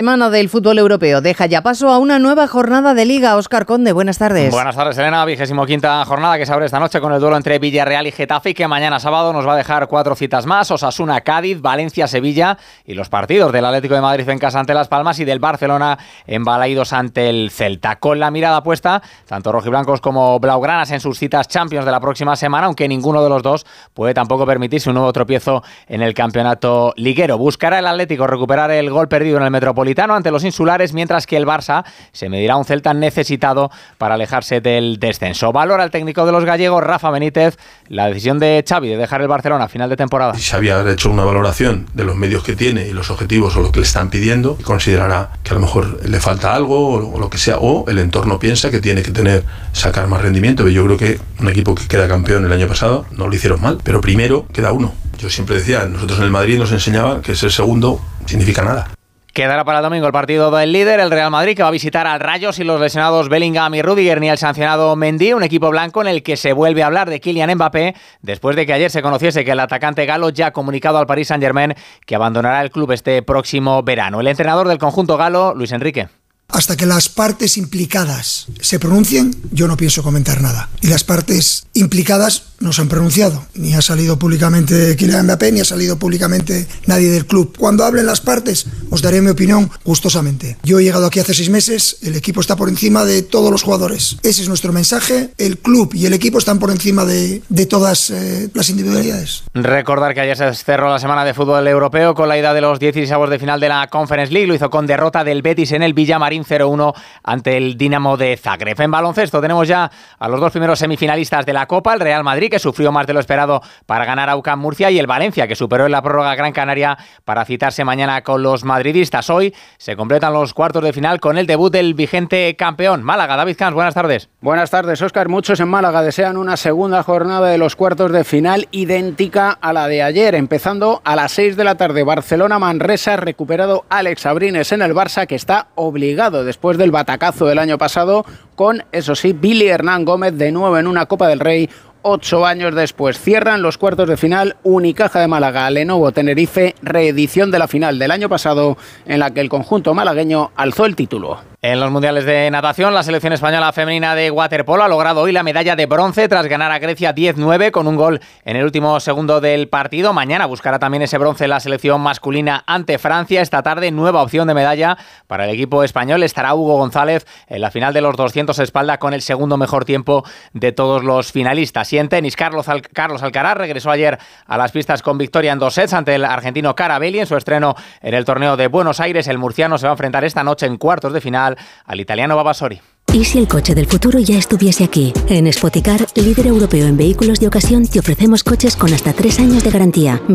Semana del fútbol europeo deja ya paso a una nueva jornada de Liga. Oscar Conde, buenas tardes. Buenas tardes, Elena. Vigésimo quinta jornada que se abre esta noche con el duelo entre Villarreal y Getafe que mañana sábado nos va a dejar cuatro citas más. Osasuna, Cádiz, Valencia, Sevilla y los partidos del Atlético de Madrid en casa ante Las Palmas y del Barcelona en Balaídos ante el Celta. Con la mirada puesta, tanto rojiblancos como blaugranas en sus citas Champions de la próxima semana, aunque ninguno de los dos puede tampoco permitirse un nuevo tropiezo en el campeonato liguero. Buscará el Atlético recuperar el gol perdido en el Metropolitano ante los insulares, mientras que el Barça se medirá un Celta necesitado para alejarse del descenso. Valora el técnico de los gallegos, Rafa Benítez, la decisión de Xavi de dejar el Barcelona a final de temporada. Si Xavi ha hecho una valoración de los medios que tiene y los objetivos o lo que le están pidiendo, considerará que a lo mejor le falta algo o lo que sea, o el entorno piensa que tiene que tener, sacar más rendimiento. Yo creo que un equipo que queda campeón el año pasado no lo hicieron mal, pero primero queda uno. Yo siempre decía, nosotros en el Madrid nos enseñaba que ser segundo significa nada. Quedará para el domingo el partido del líder, el Real Madrid, que va a visitar al Rayos y los lesionados Bellingham y Rudiger, ni el sancionado Mendy, un equipo blanco en el que se vuelve a hablar de Kylian Mbappé, después de que ayer se conociese que el atacante galo ya ha comunicado al Paris Saint-Germain que abandonará el club este próximo verano. El entrenador del conjunto galo, Luis Enrique. Hasta que las partes implicadas se pronuncien, yo no pienso comentar nada. Y las partes implicadas no se han pronunciado. Ni ha salido públicamente Kylian Mbappé, ni ha salido públicamente nadie del club. Cuando hablen las partes, os daré mi opinión gustosamente. Yo he llegado aquí hace seis meses, el equipo está por encima de todos los jugadores. Ese es nuestro mensaje. El club y el equipo están por encima de, de todas eh, las individualidades. Recordar que ayer se cerró la semana de fútbol europeo con la ida de los 16 de final de la Conference League. Lo hizo con derrota del Betis en el Villamarín 0-1 ante el Dinamo de Zagreb. En baloncesto tenemos ya a los dos primeros semifinalistas de la Copa, el Real Madrid que sufrió más de lo esperado para ganar a UCAM Murcia y el Valencia que superó en la prórroga Gran Canaria para citarse mañana con los madridistas. Hoy se completan los cuartos de final con el debut del vigente campeón Málaga. David Camps, buenas tardes. Buenas tardes, Óscar. Muchos en Málaga desean una segunda jornada de los cuartos de final idéntica a la de ayer, empezando a las 6 de la tarde. Barcelona-Manresa, recuperado Alex Abrines en el Barça, que está obligado después del batacazo del año pasado, con, eso sí, Billy Hernán Gómez de nuevo en una Copa del Rey ocho años después. Cierran los cuartos de final Unicaja de Málaga, Lenovo Tenerife, reedición de la final del año pasado en la que el conjunto malagueño alzó el título. En los mundiales de natación, la selección española femenina de waterpolo ha logrado hoy la medalla de bronce tras ganar a Grecia 10-9 con un gol en el último segundo del partido. Mañana buscará también ese bronce la selección masculina ante Francia. Esta tarde, nueva opción de medalla para el equipo español. Estará Hugo González en la final de los 200 espalda con el segundo mejor tiempo de todos los finalistas. Y en tenis, Carlos, Carlos Alcaraz regresó ayer a las pistas con victoria en dos sets ante el argentino Carabelli en su estreno en el torneo de Buenos Aires. El murciano se va a enfrentar esta noche en cuartos de final al italiano Babasori. ¿Y si el coche del futuro ya estuviese aquí? En Spoticar, líder europeo en vehículos de ocasión, te ofrecemos coches con hasta tres años de garantía.